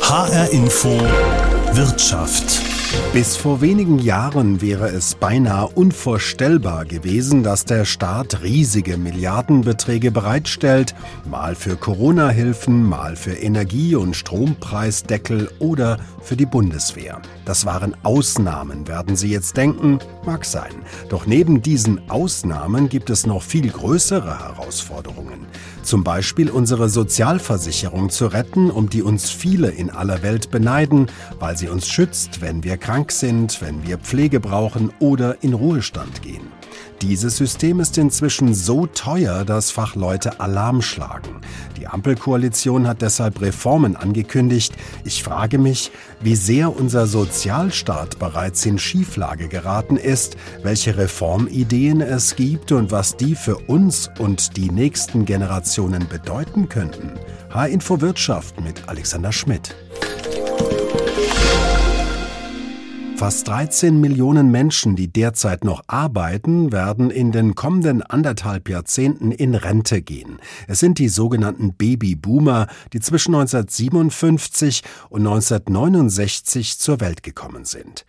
HR Info Wirtschaft. Bis vor wenigen Jahren wäre es beinahe unvorstellbar gewesen, dass der Staat riesige Milliardenbeträge bereitstellt, mal für Corona-Hilfen, mal für Energie- und Strompreisdeckel oder für die Bundeswehr. Das waren Ausnahmen, werden Sie jetzt denken? Mag sein. Doch neben diesen Ausnahmen gibt es noch viel größere Herausforderungen. Zum Beispiel unsere Sozialversicherung zu retten, um die uns viele in aller Welt beneiden, weil sie uns schützt, wenn wir krank sind, wenn wir Pflege brauchen oder in Ruhestand gehen. Dieses System ist inzwischen so teuer, dass Fachleute Alarm schlagen. Die Ampelkoalition hat deshalb Reformen angekündigt. Ich frage mich, wie sehr unser Sozialstaat bereits in Schieflage geraten ist, welche Reformideen es gibt und was die für uns und die nächsten Generationen bedeuten könnten. H-Info Wirtschaft mit Alexander Schmidt. Fast 13 Millionen Menschen, die derzeit noch arbeiten, werden in den kommenden anderthalb Jahrzehnten in Rente gehen. Es sind die sogenannten Babyboomer, die zwischen 1957 und 1969 zur Welt gekommen sind.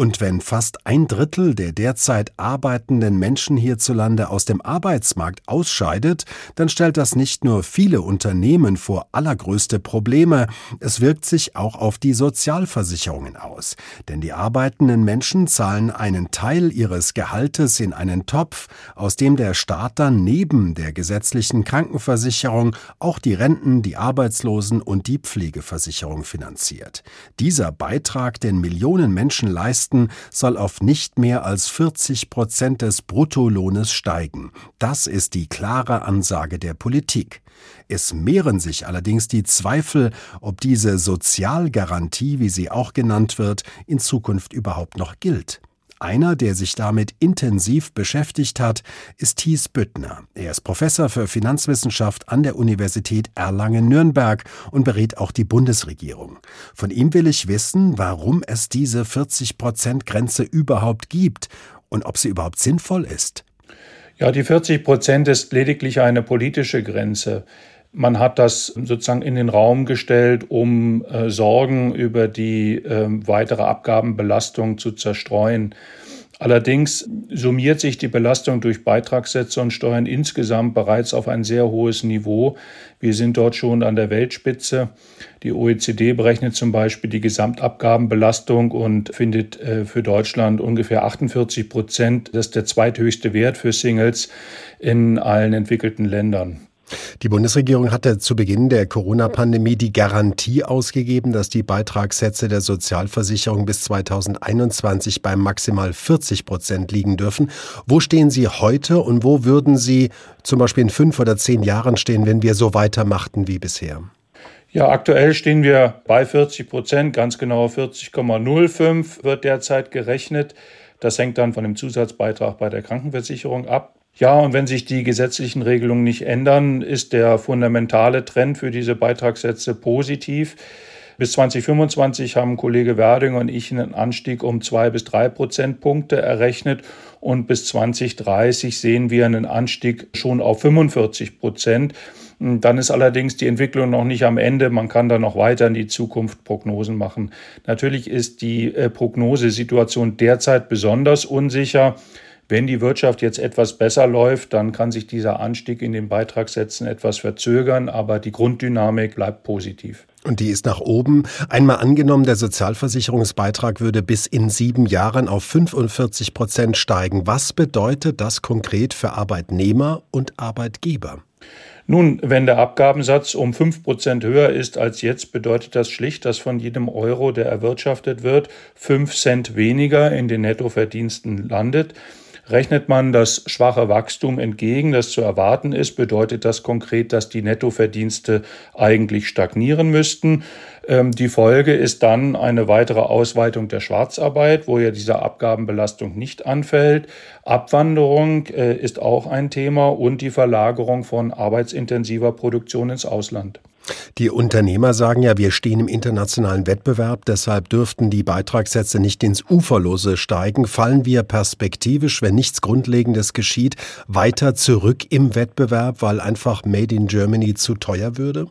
Und wenn fast ein Drittel der derzeit arbeitenden Menschen hierzulande aus dem Arbeitsmarkt ausscheidet, dann stellt das nicht nur viele Unternehmen vor allergrößte Probleme, es wirkt sich auch auf die Sozialversicherungen aus. Denn die arbeitenden Menschen zahlen einen Teil ihres Gehaltes in einen Topf, aus dem der Staat dann neben der gesetzlichen Krankenversicherung auch die Renten, die Arbeitslosen und die Pflegeversicherung finanziert. Dieser Beitrag, den Millionen Menschen leisten, leisten, soll auf nicht mehr als 40 Prozent des Bruttolohnes steigen. Das ist die klare Ansage der Politik. Es mehren sich allerdings die Zweifel, ob diese Sozialgarantie, wie sie auch genannt wird, in Zukunft überhaupt noch gilt. Einer, der sich damit intensiv beschäftigt hat, ist Thies Büttner. Er ist Professor für Finanzwissenschaft an der Universität Erlangen-Nürnberg und berät auch die Bundesregierung. Von ihm will ich wissen, warum es diese 40-Prozent-Grenze überhaupt gibt und ob sie überhaupt sinnvoll ist. Ja, die 40 Prozent ist lediglich eine politische Grenze. Man hat das sozusagen in den Raum gestellt, um äh, Sorgen über die äh, weitere Abgabenbelastung zu zerstreuen. Allerdings summiert sich die Belastung durch Beitragssätze und Steuern insgesamt bereits auf ein sehr hohes Niveau. Wir sind dort schon an der Weltspitze. Die OECD berechnet zum Beispiel die Gesamtabgabenbelastung und findet äh, für Deutschland ungefähr 48 Prozent. Das ist der zweithöchste Wert für Singles in allen entwickelten Ländern. Die Bundesregierung hatte zu Beginn der Corona-Pandemie die Garantie ausgegeben, dass die Beitragssätze der Sozialversicherung bis 2021 bei maximal 40 Prozent liegen dürfen. Wo stehen Sie heute und wo würden Sie zum Beispiel in fünf oder zehn Jahren stehen, wenn wir so weitermachten wie bisher? Ja, aktuell stehen wir bei 40 Prozent, ganz genau 40,05 wird derzeit gerechnet. Das hängt dann von dem Zusatzbeitrag bei der Krankenversicherung ab. Ja, und wenn sich die gesetzlichen Regelungen nicht ändern, ist der fundamentale Trend für diese Beitragssätze positiv. Bis 2025 haben Kollege Werding und ich einen Anstieg um zwei bis drei Prozentpunkte errechnet und bis 2030 sehen wir einen Anstieg schon auf 45 Prozent. Dann ist allerdings die Entwicklung noch nicht am Ende. Man kann da noch weiter in die Zukunft Prognosen machen. Natürlich ist die äh, Prognosesituation derzeit besonders unsicher. Wenn die Wirtschaft jetzt etwas besser läuft, dann kann sich dieser Anstieg in den Beitragssätzen etwas verzögern, aber die Grunddynamik bleibt positiv. Und die ist nach oben. Einmal angenommen, der Sozialversicherungsbeitrag würde bis in sieben Jahren auf 45 Prozent steigen. Was bedeutet das konkret für Arbeitnehmer und Arbeitgeber? Nun, wenn der Abgabensatz um fünf Prozent höher ist als jetzt, bedeutet das schlicht, dass von jedem Euro, der erwirtschaftet wird, fünf Cent weniger in den Nettoverdiensten landet. Rechnet man das schwache Wachstum entgegen, das zu erwarten ist, bedeutet das konkret, dass die Nettoverdienste eigentlich stagnieren müssten. Ähm, die Folge ist dann eine weitere Ausweitung der Schwarzarbeit, wo ja diese Abgabenbelastung nicht anfällt. Abwanderung äh, ist auch ein Thema und die Verlagerung von arbeitsintensiver Produktion ins Ausland. Die Unternehmer sagen ja, wir stehen im internationalen Wettbewerb, deshalb dürften die Beitragssätze nicht ins Uferlose steigen. Fallen wir perspektivisch, wenn nichts Grundlegendes geschieht, weiter zurück im Wettbewerb, weil einfach Made in Germany zu teuer würde?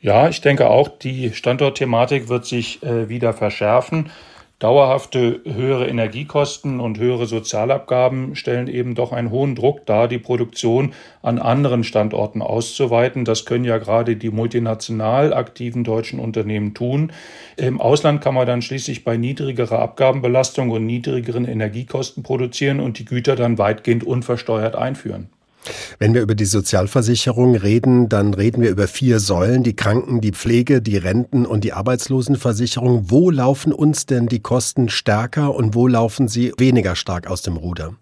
Ja, ich denke auch, die Standortthematik wird sich äh, wieder verschärfen. Dauerhafte höhere Energiekosten und höhere Sozialabgaben stellen eben doch einen hohen Druck dar, die Produktion an anderen Standorten auszuweiten. Das können ja gerade die multinational aktiven deutschen Unternehmen tun. Im Ausland kann man dann schließlich bei niedrigerer Abgabenbelastung und niedrigeren Energiekosten produzieren und die Güter dann weitgehend unversteuert einführen. Wenn wir über die Sozialversicherung reden, dann reden wir über vier Säulen, die Kranken, die Pflege, die Renten und die Arbeitslosenversicherung. Wo laufen uns denn die Kosten stärker und wo laufen sie weniger stark aus dem Ruder?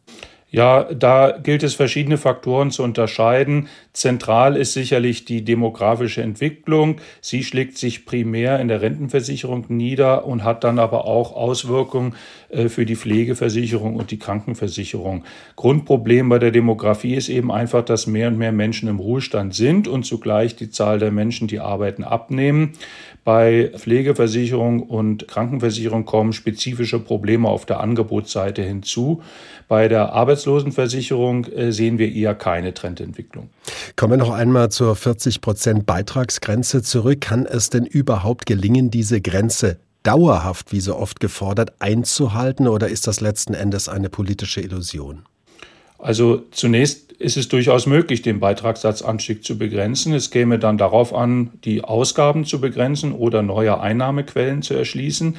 Ja, da gilt es verschiedene Faktoren zu unterscheiden. Zentral ist sicherlich die demografische Entwicklung. Sie schlägt sich primär in der Rentenversicherung nieder und hat dann aber auch Auswirkungen äh, für die Pflegeversicherung und die Krankenversicherung. Grundproblem bei der Demografie ist eben einfach, dass mehr und mehr Menschen im Ruhestand sind und zugleich die Zahl der Menschen, die arbeiten, abnehmen. Bei Pflegeversicherung und Krankenversicherung kommen spezifische Probleme auf der Angebotsseite hinzu. Bei der Arbeitslosenversicherung äh, sehen wir eher keine Trendentwicklung. Kommen wir noch einmal zur 40 Prozent Beitragsgrenze zurück. Kann es denn überhaupt gelingen, diese Grenze dauerhaft, wie so oft gefordert, einzuhalten oder ist das letzten Endes eine politische Illusion? Also zunächst ist es durchaus möglich, den Beitragssatzanstieg zu begrenzen. Es käme dann darauf an, die Ausgaben zu begrenzen oder neue Einnahmequellen zu erschließen.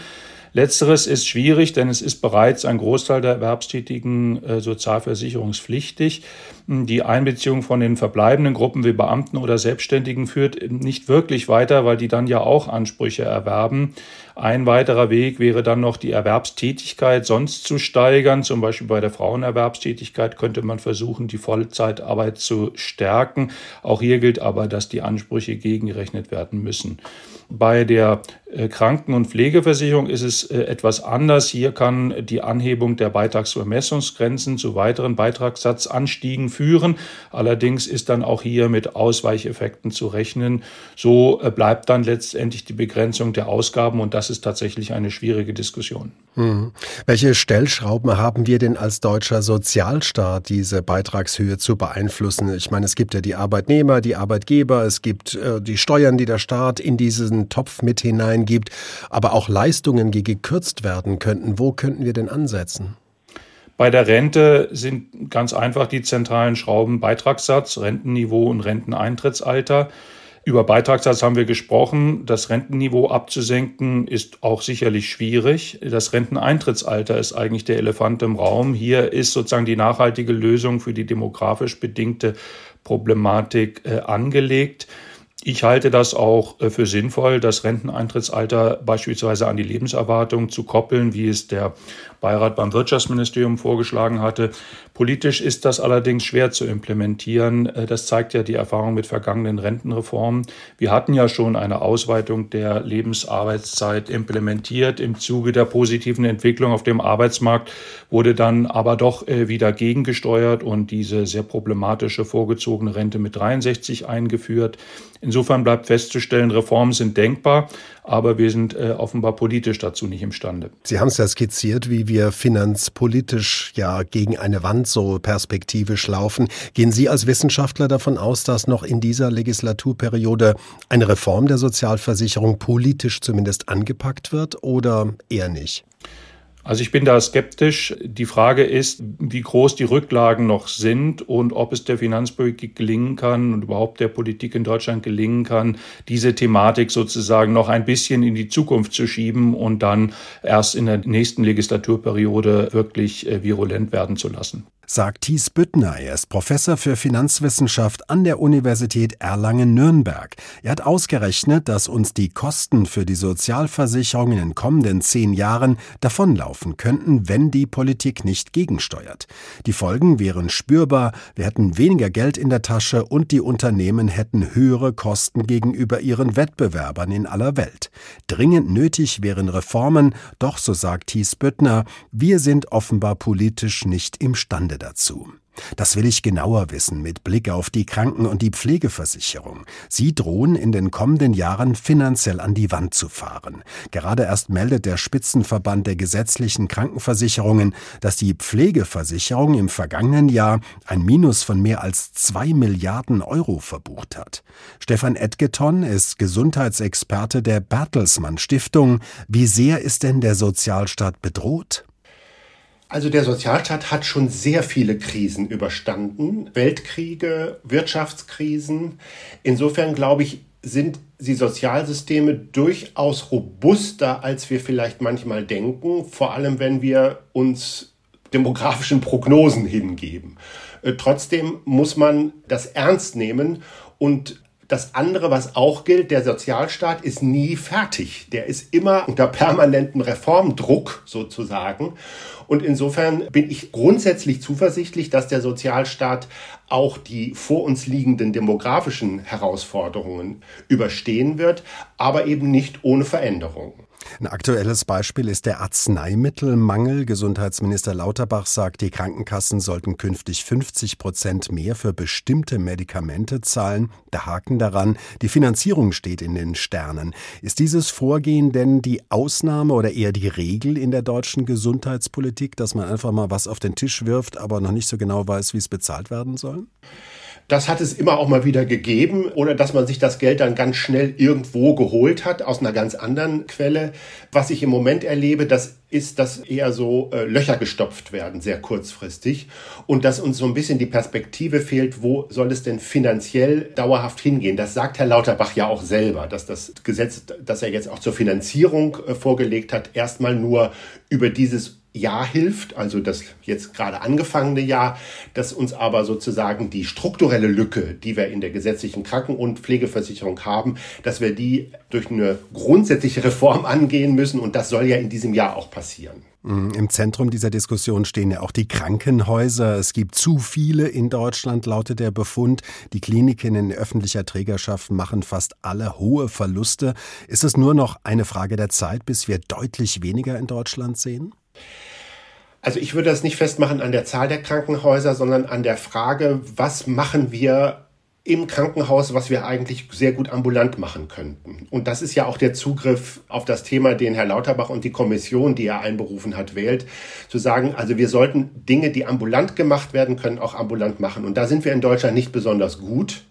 Letzteres ist schwierig, denn es ist bereits ein Großteil der Erwerbstätigen äh, sozialversicherungspflichtig. Die Einbeziehung von den verbleibenden Gruppen wie Beamten oder Selbstständigen führt nicht wirklich weiter, weil die dann ja auch Ansprüche erwerben. Ein weiterer Weg wäre dann noch die Erwerbstätigkeit sonst zu steigern. Zum Beispiel bei der Frauenerwerbstätigkeit könnte man versuchen, die Vollzeitarbeit zu stärken. Auch hier gilt aber, dass die Ansprüche gegengerechnet werden müssen. Bei der äh, Kranken- und Pflegeversicherung ist es äh, etwas anders. Hier kann die Anhebung der Beitragsvermessungsgrenzen zu weiteren Beitragssatzanstiegen führen. Allerdings ist dann auch hier mit Ausweicheffekten zu rechnen. So äh, bleibt dann letztendlich die Begrenzung der Ausgaben und das ist tatsächlich eine schwierige Diskussion. Hm. Welche Stellschrauben haben wir denn als deutscher Sozialstaat, diese Beitragshöhe zu beeinflussen? Ich meine, es gibt ja die Arbeitnehmer, die Arbeitgeber, es gibt äh, die Steuern, die der Staat in diesen Topf mit hineingibt, aber auch Leistungen, die gekürzt werden könnten. Wo könnten wir denn ansetzen? Bei der Rente sind ganz einfach die zentralen Schrauben Beitragssatz, Rentenniveau und Renteneintrittsalter. Über Beitragssatz haben wir gesprochen. Das Rentenniveau abzusenken ist auch sicherlich schwierig. Das Renteneintrittsalter ist eigentlich der Elefant im Raum. Hier ist sozusagen die nachhaltige Lösung für die demografisch bedingte Problematik äh, angelegt. Ich halte das auch äh, für sinnvoll, das Renteneintrittsalter beispielsweise an die Lebenserwartung zu koppeln, wie es der Beirat beim Wirtschaftsministerium vorgeschlagen hatte. Politisch ist das allerdings schwer zu implementieren. Äh, das zeigt ja die Erfahrung mit vergangenen Rentenreformen. Wir hatten ja schon eine Ausweitung der Lebensarbeitszeit implementiert. Im Zuge der positiven Entwicklung auf dem Arbeitsmarkt wurde dann aber doch äh, wieder gegengesteuert und diese sehr problematische vorgezogene Rente mit 63 eingeführt. Insofern bleibt festzustellen, Reformen sind denkbar, aber wir sind äh, offenbar politisch dazu nicht imstande. Sie haben es ja skizziert, wie wir finanzpolitisch ja gegen eine Wand so perspektivisch laufen. Gehen Sie als Wissenschaftler davon aus, dass noch in dieser Legislaturperiode eine Reform der Sozialversicherung politisch zumindest angepackt wird oder eher nicht? Also ich bin da skeptisch. Die Frage ist, wie groß die Rücklagen noch sind und ob es der Finanzpolitik gelingen kann und überhaupt der Politik in Deutschland gelingen kann, diese Thematik sozusagen noch ein bisschen in die Zukunft zu schieben und dann erst in der nächsten Legislaturperiode wirklich äh, virulent werden zu lassen sagt Thies Büttner. Er ist Professor für Finanzwissenschaft an der Universität Erlangen-Nürnberg. Er hat ausgerechnet, dass uns die Kosten für die Sozialversicherung in den kommenden zehn Jahren davonlaufen könnten, wenn die Politik nicht gegensteuert. Die Folgen wären spürbar, wir hätten weniger Geld in der Tasche und die Unternehmen hätten höhere Kosten gegenüber ihren Wettbewerbern in aller Welt. Dringend nötig wären Reformen, doch so sagt Thies Büttner, wir sind offenbar politisch nicht imstande dazu. Das will ich genauer wissen mit Blick auf die Kranken- und die Pflegeversicherung. Sie drohen in den kommenden Jahren finanziell an die Wand zu fahren. Gerade erst meldet der Spitzenverband der gesetzlichen Krankenversicherungen, dass die Pflegeversicherung im vergangenen Jahr ein Minus von mehr als zwei Milliarden Euro verbucht hat. Stefan Edgeton ist Gesundheitsexperte der Bertelsmann Stiftung. Wie sehr ist denn der Sozialstaat bedroht? Also der Sozialstaat hat schon sehr viele Krisen überstanden, Weltkriege, Wirtschaftskrisen. Insofern glaube ich, sind die Sozialsysteme durchaus robuster, als wir vielleicht manchmal denken, vor allem wenn wir uns demografischen Prognosen hingeben. Äh, trotzdem muss man das ernst nehmen und das andere, was auch gilt, der Sozialstaat ist nie fertig. Der ist immer unter permanentem Reformdruck sozusagen. Und insofern bin ich grundsätzlich zuversichtlich, dass der Sozialstaat auch die vor uns liegenden demografischen Herausforderungen überstehen wird, aber eben nicht ohne Veränderung. Ein aktuelles Beispiel ist der Arzneimittelmangel. Gesundheitsminister Lauterbach sagt, die Krankenkassen sollten künftig 50 Prozent mehr für bestimmte Medikamente zahlen. Der Haken daran, die Finanzierung steht in den Sternen. Ist dieses Vorgehen denn die Ausnahme oder eher die Regel in der deutschen Gesundheitspolitik, dass man einfach mal was auf den Tisch wirft, aber noch nicht so genau weiß, wie es bezahlt werden soll? Das hat es immer auch mal wieder gegeben oder dass man sich das Geld dann ganz schnell irgendwo geholt hat aus einer ganz anderen Quelle. Was ich im Moment erlebe, das ist, dass eher so äh, Löcher gestopft werden, sehr kurzfristig. Und dass uns so ein bisschen die Perspektive fehlt, wo soll es denn finanziell dauerhaft hingehen? Das sagt Herr Lauterbach ja auch selber, dass das Gesetz, das er jetzt auch zur Finanzierung äh, vorgelegt hat, erstmal nur über dieses Jahr hilft, also das jetzt gerade angefangene Jahr, dass uns aber sozusagen die strukturelle Lücke, die wir in der gesetzlichen Kranken- und Pflegeversicherung haben, dass wir die durch eine grundsätzliche Reform angehen müssen und das soll ja in diesem Jahr auch passieren. Mhm, Im Zentrum dieser Diskussion stehen ja auch die Krankenhäuser. Es gibt zu viele in Deutschland, lautet der Befund. Die Kliniken in öffentlicher Trägerschaft machen fast alle hohe Verluste. Ist es nur noch eine Frage der Zeit, bis wir deutlich weniger in Deutschland sehen? Also ich würde das nicht festmachen an der Zahl der Krankenhäuser, sondern an der Frage, was machen wir im Krankenhaus, was wir eigentlich sehr gut ambulant machen könnten. Und das ist ja auch der Zugriff auf das Thema, den Herr Lauterbach und die Kommission, die er einberufen hat, wählt, zu sagen, also wir sollten Dinge, die ambulant gemacht werden können, auch ambulant machen. Und da sind wir in Deutschland nicht besonders gut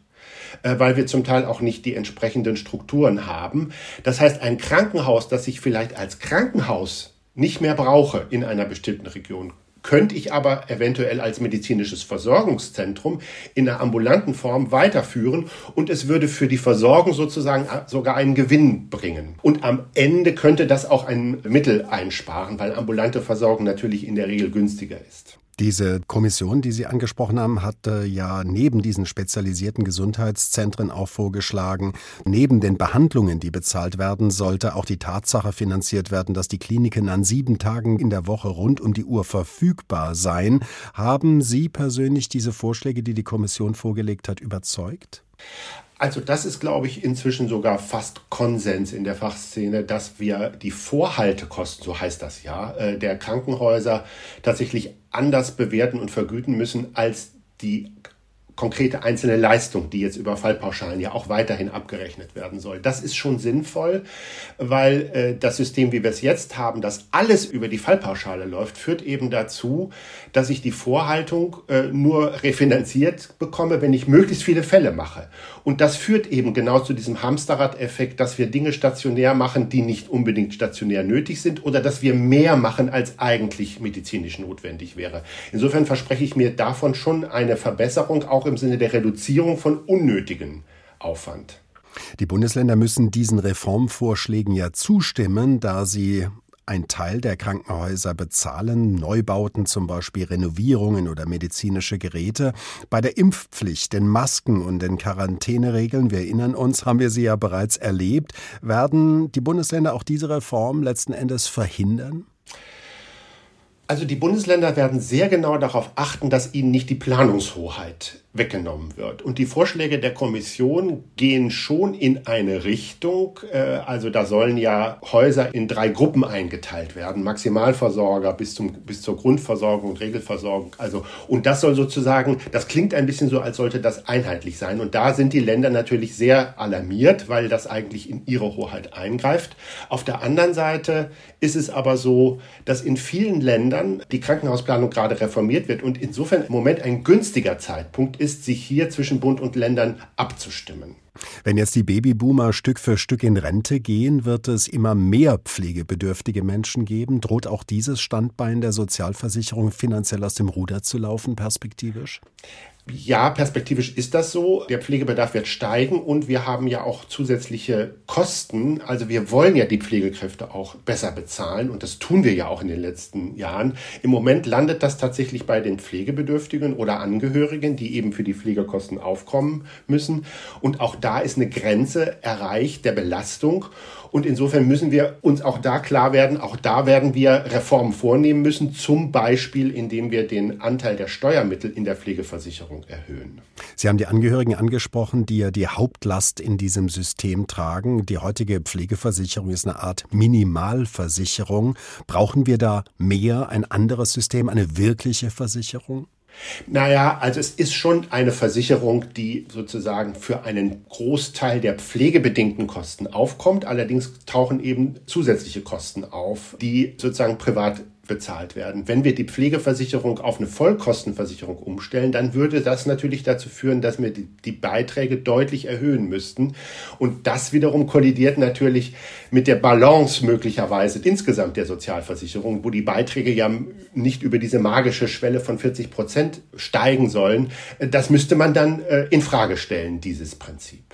äh, weil wir zum Teil auch nicht die entsprechenden Strukturen haben. Das heißt, ein Krankenhaus, das sich vielleicht als Krankenhaus nicht mehr brauche in einer bestimmten Region, könnte ich aber eventuell als medizinisches Versorgungszentrum in einer ambulanten Form weiterführen und es würde für die Versorgung sozusagen sogar einen Gewinn bringen. Und am Ende könnte das auch ein Mittel einsparen, weil ambulante Versorgung natürlich in der Regel günstiger ist. Diese Kommission, die Sie angesprochen haben, hat ja neben diesen spezialisierten Gesundheitszentren auch vorgeschlagen, neben den Behandlungen, die bezahlt werden, sollte auch die Tatsache finanziert werden, dass die Kliniken an sieben Tagen in der Woche rund um die Uhr verfügbar seien. Haben Sie persönlich diese Vorschläge, die die Kommission vorgelegt hat, überzeugt? Also das ist, glaube ich, inzwischen sogar fast Konsens in der Fachszene, dass wir die Vorhaltekosten, so heißt das ja, äh, der Krankenhäuser tatsächlich anders bewerten und vergüten müssen als die konkrete einzelne Leistung, die jetzt über Fallpauschalen ja auch weiterhin abgerechnet werden soll. Das ist schon sinnvoll, weil äh, das System, wie wir es jetzt haben, dass alles über die Fallpauschale läuft, führt eben dazu, dass ich die Vorhaltung äh, nur refinanziert bekomme, wenn ich möglichst viele Fälle mache. Und das führt eben genau zu diesem Hamsterrad-Effekt, dass wir Dinge stationär machen, die nicht unbedingt stationär nötig sind oder dass wir mehr machen, als eigentlich medizinisch notwendig wäre. Insofern verspreche ich mir davon schon eine Verbesserung, auch im Sinne der Reduzierung von unnötigen Aufwand. Die Bundesländer müssen diesen Reformvorschlägen ja zustimmen, da sie ein Teil der Krankenhäuser bezahlen, Neubauten zum Beispiel, Renovierungen oder medizinische Geräte. Bei der Impfpflicht, den Masken und den Quarantäneregeln, wir erinnern uns, haben wir sie ja bereits erlebt. Werden die Bundesländer auch diese Reform letzten Endes verhindern? Also die Bundesländer werden sehr genau darauf achten, dass ihnen nicht die Planungshoheit weggenommen wird. Und die Vorschläge der Kommission gehen schon in eine Richtung. Äh, also da sollen ja Häuser in drei Gruppen eingeteilt werden. Maximalversorger bis, zum, bis zur Grundversorgung und Regelversorgung. Also, und das soll sozusagen, das klingt ein bisschen so, als sollte das einheitlich sein. Und da sind die Länder natürlich sehr alarmiert, weil das eigentlich in ihre Hoheit eingreift. Auf der anderen Seite ist es aber so, dass in vielen Ländern die Krankenhausplanung gerade reformiert wird und insofern im Moment ein günstiger Zeitpunkt ist, sich hier zwischen Bund und Ländern abzustimmen. Wenn jetzt die Babyboomer Stück für Stück in Rente gehen, wird es immer mehr pflegebedürftige Menschen geben. Droht auch dieses Standbein der Sozialversicherung finanziell aus dem Ruder zu laufen, perspektivisch? Ja, perspektivisch ist das so. Der Pflegebedarf wird steigen und wir haben ja auch zusätzliche Kosten. Also wir wollen ja die Pflegekräfte auch besser bezahlen und das tun wir ja auch in den letzten Jahren. Im Moment landet das tatsächlich bei den Pflegebedürftigen oder Angehörigen, die eben für die Pflegekosten aufkommen müssen. Und auch da ist eine Grenze erreicht der Belastung. Und insofern müssen wir uns auch da klar werden, auch da werden wir Reformen vornehmen müssen, zum Beispiel indem wir den Anteil der Steuermittel in der Pflegeversicherung erhöhen. Sie haben die Angehörigen angesprochen, die ja die Hauptlast in diesem System tragen. Die heutige Pflegeversicherung ist eine Art Minimalversicherung. Brauchen wir da mehr, ein anderes System, eine wirkliche Versicherung? Naja, also es ist schon eine Versicherung, die sozusagen für einen Großteil der pflegebedingten Kosten aufkommt. Allerdings tauchen eben zusätzliche Kosten auf, die sozusagen privat bezahlt werden. Wenn wir die Pflegeversicherung auf eine Vollkostenversicherung umstellen, dann würde das natürlich dazu führen, dass wir die, Beiträge deutlich erhöhen müssten. Und das wiederum kollidiert natürlich mit der Balance möglicherweise insgesamt der Sozialversicherung, wo die Beiträge ja nicht über diese magische Schwelle von 40 Prozent steigen sollen. Das müsste man dann äh, in Frage stellen, dieses Prinzip.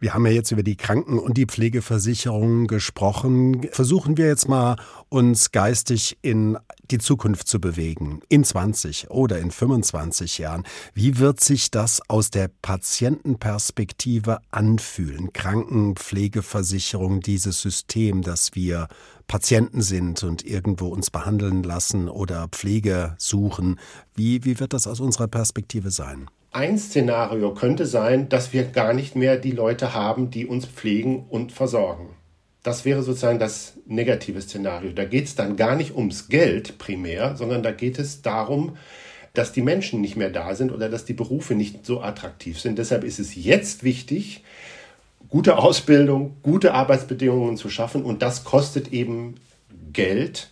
Wir haben ja jetzt über die Kranken- und die Pflegeversicherung gesprochen. Versuchen wir jetzt mal, uns geistig in die Zukunft zu bewegen, in 20 oder in 25 Jahren. Wie wird sich das aus der Patientenperspektive anfühlen? Krankenpflegeversicherung, dieses System, dass wir Patienten sind und irgendwo uns behandeln lassen oder Pflege suchen. Wie, wie wird das aus unserer Perspektive sein? Ein Szenario könnte sein, dass wir gar nicht mehr die Leute haben, die uns pflegen und versorgen. Das wäre sozusagen das negative Szenario. Da geht es dann gar nicht ums Geld primär, sondern da geht es darum, dass die Menschen nicht mehr da sind oder dass die Berufe nicht so attraktiv sind. Deshalb ist es jetzt wichtig, gute Ausbildung, gute Arbeitsbedingungen zu schaffen und das kostet eben Geld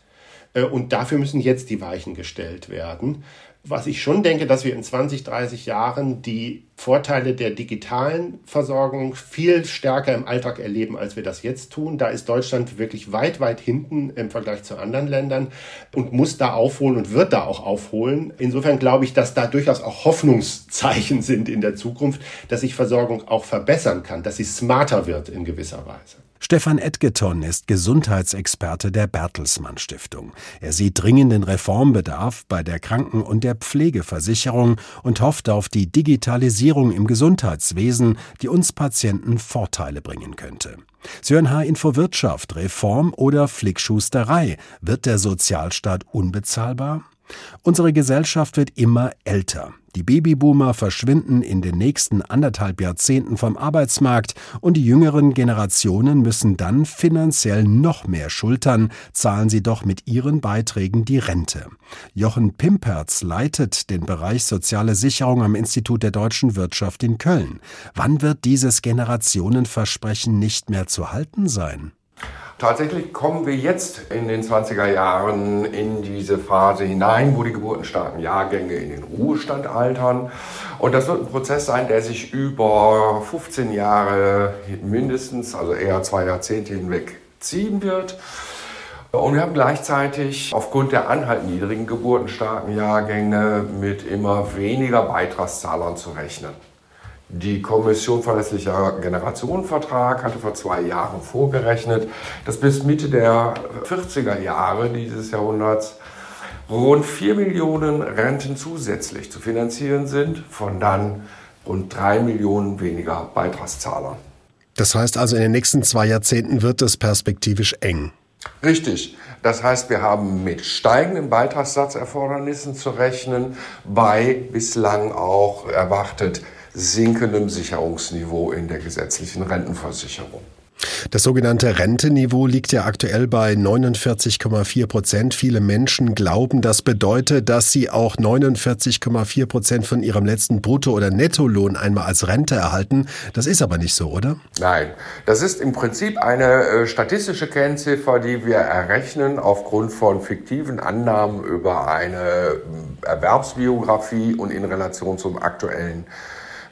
äh, und dafür müssen jetzt die Weichen gestellt werden was ich schon denke, dass wir in 20, 30 Jahren die Vorteile der digitalen Versorgung viel stärker im Alltag erleben, als wir das jetzt tun. Da ist Deutschland wirklich weit, weit hinten im Vergleich zu anderen Ländern und muss da aufholen und wird da auch aufholen. Insofern glaube ich, dass da durchaus auch Hoffnungszeichen sind in der Zukunft, dass sich Versorgung auch verbessern kann, dass sie smarter wird in gewisser Weise. Stefan Edgeton ist Gesundheitsexperte der Bertelsmann Stiftung. Er sieht dringenden Reformbedarf bei der Kranken- und der Pflegeversicherung und hofft auf die Digitalisierung im Gesundheitswesen, die uns Patienten Vorteile bringen könnte. Sie hören H-Info Wirtschaft, Reform oder Flickschusterei. Wird der Sozialstaat unbezahlbar? Unsere Gesellschaft wird immer älter. Die Babyboomer verschwinden in den nächsten anderthalb Jahrzehnten vom Arbeitsmarkt und die jüngeren Generationen müssen dann finanziell noch mehr schultern, zahlen sie doch mit ihren Beiträgen die Rente. Jochen Pimperz leitet den Bereich Soziale Sicherung am Institut der deutschen Wirtschaft in Köln. Wann wird dieses Generationenversprechen nicht mehr zu halten sein? Tatsächlich kommen wir jetzt in den 20er Jahren in diese Phase hinein, wo die geburtenstarken Jahrgänge in den Ruhestand altern. Und das wird ein Prozess sein, der sich über 15 Jahre mindestens, also eher zwei Jahrzehnte hinweg ziehen wird. Und wir haben gleichzeitig aufgrund der anhaltend niedrigen geburtenstarken Jahrgänge mit immer weniger Beitragszahlern zu rechnen. Die Kommission Verlässlicher Generationenvertrag hatte vor zwei Jahren vorgerechnet, dass bis Mitte der 40er Jahre dieses Jahrhunderts rund 4 Millionen Renten zusätzlich zu finanzieren sind, von dann rund 3 Millionen weniger Beitragszahlern. Das heißt also, in den nächsten zwei Jahrzehnten wird es perspektivisch eng. Richtig. Das heißt, wir haben mit steigenden Beitragssatzerfordernissen zu rechnen, bei bislang auch erwartet sinkendem Sicherungsniveau in der gesetzlichen Rentenversicherung. Das sogenannte Renteniveau liegt ja aktuell bei 49,4 Prozent. Viele Menschen glauben, das bedeutet, dass sie auch 49,4 Prozent von ihrem letzten Brutto- oder Nettolohn einmal als Rente erhalten. Das ist aber nicht so, oder? Nein, das ist im Prinzip eine äh, statistische Kennziffer, die wir errechnen aufgrund von fiktiven Annahmen über eine äh, Erwerbsbiografie und in Relation zum aktuellen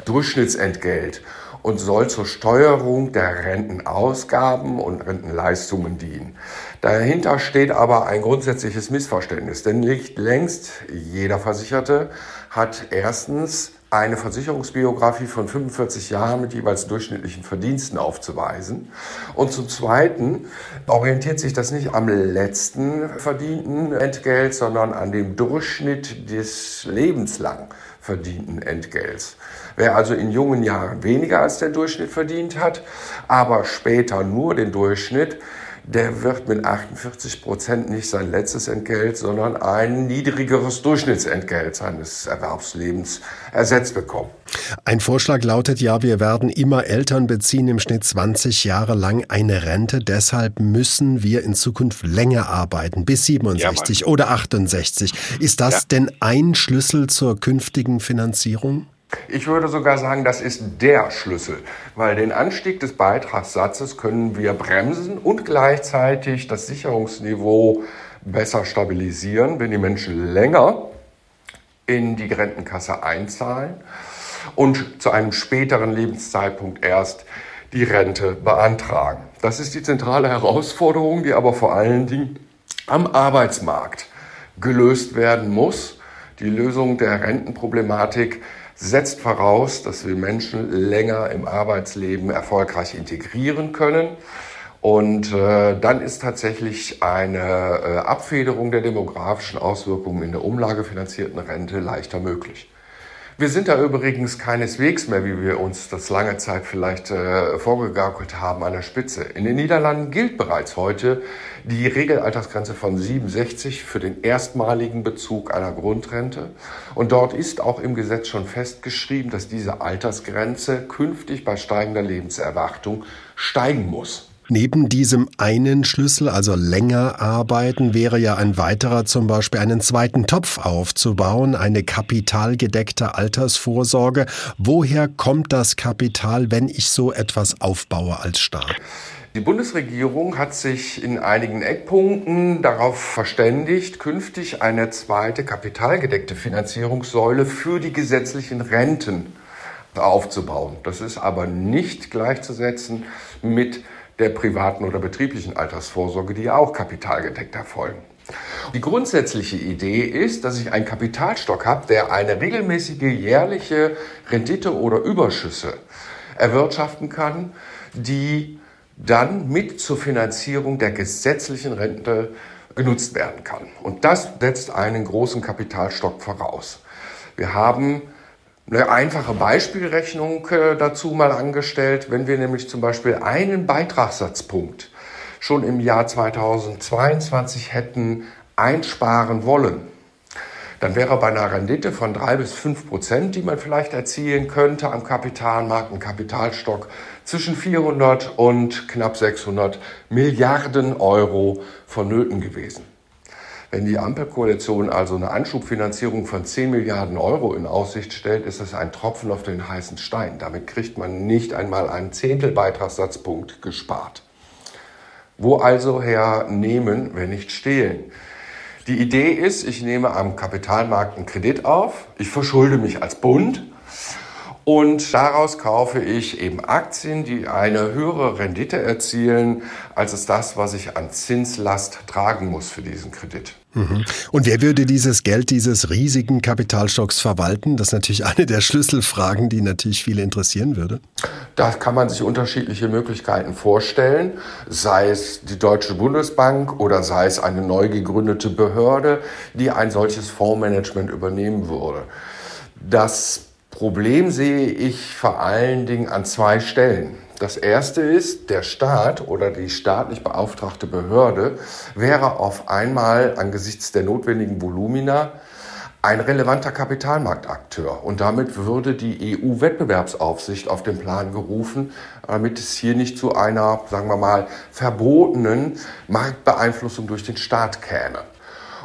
Durchschnittsentgelt und soll zur Steuerung der Rentenausgaben und Rentenleistungen dienen. Dahinter steht aber ein grundsätzliches Missverständnis, denn nicht längst jeder Versicherte hat erstens eine Versicherungsbiografie von 45 Jahren mit jeweils durchschnittlichen Verdiensten aufzuweisen. Und zum Zweiten orientiert sich das nicht am letzten verdienten Entgelt, sondern an dem Durchschnitt des lebenslang verdienten Entgelts. Wer also in jungen Jahren weniger als der Durchschnitt verdient hat, aber später nur den Durchschnitt, der wird mit 48 Prozent nicht sein letztes Entgelt, sondern ein niedrigeres Durchschnittsentgelt seines Erwerbslebens ersetzt bekommen. Ein Vorschlag lautet ja, wir werden immer Eltern beziehen, im Schnitt 20 Jahre lang eine Rente. Deshalb müssen wir in Zukunft länger arbeiten, bis 67 ja, oder 68. Ist das ja. denn ein Schlüssel zur künftigen Finanzierung? Ich würde sogar sagen, das ist der Schlüssel, weil den Anstieg des Beitragssatzes können wir bremsen und gleichzeitig das Sicherungsniveau besser stabilisieren, wenn die Menschen länger in die Rentenkasse einzahlen und zu einem späteren Lebenszeitpunkt erst die Rente beantragen. Das ist die zentrale Herausforderung, die aber vor allen Dingen am Arbeitsmarkt gelöst werden muss. Die Lösung der Rentenproblematik setzt voraus, dass wir Menschen länger im Arbeitsleben erfolgreich integrieren können. Und äh, dann ist tatsächlich eine äh, Abfederung der demografischen Auswirkungen in der umlagefinanzierten Rente leichter möglich. Wir sind da übrigens keineswegs mehr, wie wir uns das lange Zeit vielleicht äh, vorgegaukelt haben, an der Spitze. In den Niederlanden gilt bereits heute die Regelaltersgrenze von 67 für den erstmaligen Bezug einer Grundrente. Und dort ist auch im Gesetz schon festgeschrieben, dass diese Altersgrenze künftig bei steigender Lebenserwartung steigen muss. Neben diesem einen Schlüssel, also länger arbeiten, wäre ja ein weiterer zum Beispiel einen zweiten Topf aufzubauen, eine kapitalgedeckte Altersvorsorge. Woher kommt das Kapital, wenn ich so etwas aufbaue als Staat? Die Bundesregierung hat sich in einigen Eckpunkten darauf verständigt, künftig eine zweite kapitalgedeckte Finanzierungssäule für die gesetzlichen Renten aufzubauen. Das ist aber nicht gleichzusetzen mit der privaten oder betrieblichen Altersvorsorge, die ja auch kapitalgedeckt erfolgen. Die grundsätzliche Idee ist, dass ich einen Kapitalstock habe, der eine regelmäßige jährliche Rendite oder Überschüsse erwirtschaften kann, die dann mit zur Finanzierung der gesetzlichen Rente genutzt werden kann. Und das setzt einen großen Kapitalstock voraus. Wir haben eine einfache Beispielrechnung äh, dazu mal angestellt. Wenn wir nämlich zum Beispiel einen Beitragssatzpunkt schon im Jahr 2022 hätten einsparen wollen, dann wäre bei einer Rendite von drei bis fünf Prozent, die man vielleicht erzielen könnte am Kapitalmarkt, ein Kapitalstock zwischen 400 und knapp 600 Milliarden Euro vonnöten gewesen. Wenn die Ampelkoalition also eine Anschubfinanzierung von 10 Milliarden Euro in Aussicht stellt, ist es ein Tropfen auf den heißen Stein. Damit kriegt man nicht einmal einen Zehntel Beitragssatzpunkt gespart. Wo also her nehmen, wenn nicht stehlen? Die Idee ist, ich nehme am Kapitalmarkt einen Kredit auf, ich verschulde mich als Bund und daraus kaufe ich eben Aktien, die eine höhere Rendite erzielen, als es das, was ich an Zinslast tragen muss für diesen Kredit. Mhm. Und wer würde dieses Geld dieses riesigen Kapitalstocks verwalten? Das ist natürlich eine der Schlüsselfragen, die natürlich viele interessieren würde. Da kann man sich unterschiedliche Möglichkeiten vorstellen, sei es die Deutsche Bundesbank oder sei es eine neu gegründete Behörde, die ein solches Fondsmanagement übernehmen würde. Das Problem sehe ich vor allen Dingen an zwei Stellen. Das erste ist, der Staat oder die staatlich beauftragte Behörde wäre auf einmal angesichts der notwendigen Volumina ein relevanter Kapitalmarktakteur. Und damit würde die EU-Wettbewerbsaufsicht auf den Plan gerufen, damit es hier nicht zu einer, sagen wir mal, verbotenen Marktbeeinflussung durch den Staat käme.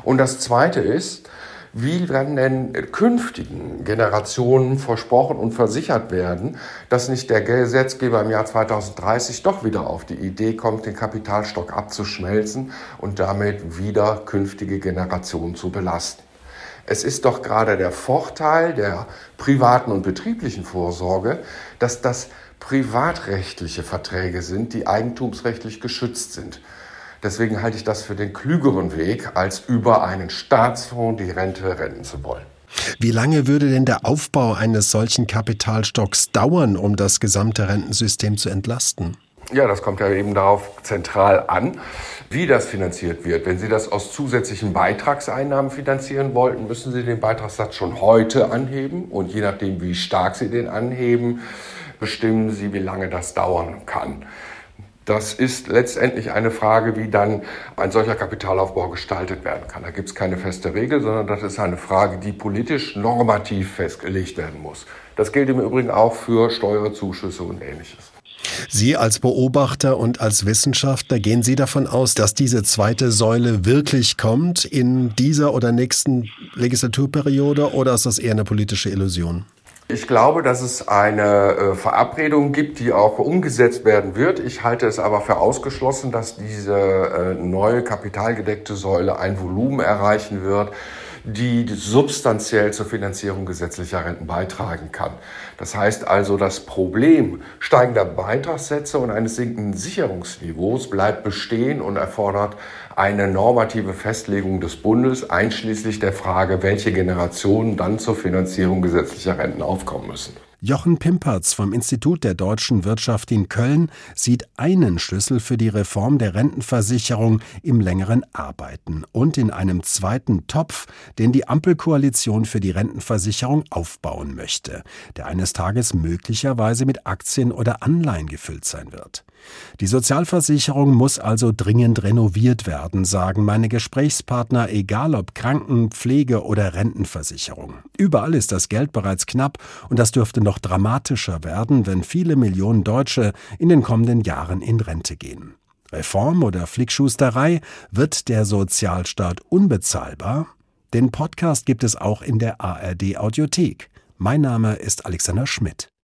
Und das Zweite ist, wie werden denn künftigen Generationen versprochen und versichert werden, dass nicht der Gesetzgeber im Jahr 2030 doch wieder auf die Idee kommt, den Kapitalstock abzuschmelzen und damit wieder künftige Generationen zu belasten? Es ist doch gerade der Vorteil der privaten und betrieblichen Vorsorge, dass das privatrechtliche Verträge sind, die eigentumsrechtlich geschützt sind. Deswegen halte ich das für den klügeren Weg, als über einen Staatsfonds die Rente retten zu wollen. Wie lange würde denn der Aufbau eines solchen Kapitalstocks dauern, um das gesamte Rentensystem zu entlasten? Ja, das kommt ja eben darauf zentral an, wie das finanziert wird. Wenn Sie das aus zusätzlichen Beitragseinnahmen finanzieren wollten, müssen Sie den Beitragssatz schon heute anheben. Und je nachdem, wie stark Sie den anheben, bestimmen Sie, wie lange das dauern kann. Das ist letztendlich eine Frage, wie dann ein solcher Kapitalaufbau gestaltet werden kann. Da gibt es keine feste Regel, sondern das ist eine Frage, die politisch normativ festgelegt werden muss. Das gilt im Übrigen auch für Steuerzuschüsse und ähnliches. Sie als Beobachter und als Wissenschaftler gehen Sie davon aus, dass diese zweite Säule wirklich kommt in dieser oder nächsten Legislaturperiode oder ist das eher eine politische Illusion? Ich glaube, dass es eine äh, Verabredung gibt, die auch umgesetzt werden wird. Ich halte es aber für ausgeschlossen, dass diese äh, neue kapitalgedeckte Säule ein Volumen erreichen wird, die substanziell zur Finanzierung gesetzlicher Renten beitragen kann. Das heißt also, das Problem steigender Beitragssätze und eines sinkenden Sicherungsniveaus bleibt bestehen und erfordert eine normative Festlegung des Bundes, einschließlich der Frage, welche Generationen dann zur Finanzierung gesetzlicher Renten aufkommen müssen. Jochen Pimperz vom Institut der deutschen Wirtschaft in Köln sieht einen Schlüssel für die Reform der Rentenversicherung im längeren Arbeiten und in einem zweiten Topf, den die Ampelkoalition für die Rentenversicherung aufbauen möchte, der eines Tages möglicherweise mit Aktien oder Anleihen gefüllt sein wird. Die Sozialversicherung muss also dringend renoviert werden, sagen meine Gesprächspartner, egal ob Kranken-, Pflege- oder Rentenversicherung. Überall ist das Geld bereits knapp und das dürfte noch dramatischer werden, wenn viele Millionen Deutsche in den kommenden Jahren in Rente gehen. Reform oder Flickschusterei? Wird der Sozialstaat unbezahlbar? Den Podcast gibt es auch in der ARD Audiothek. Mein Name ist Alexander Schmidt.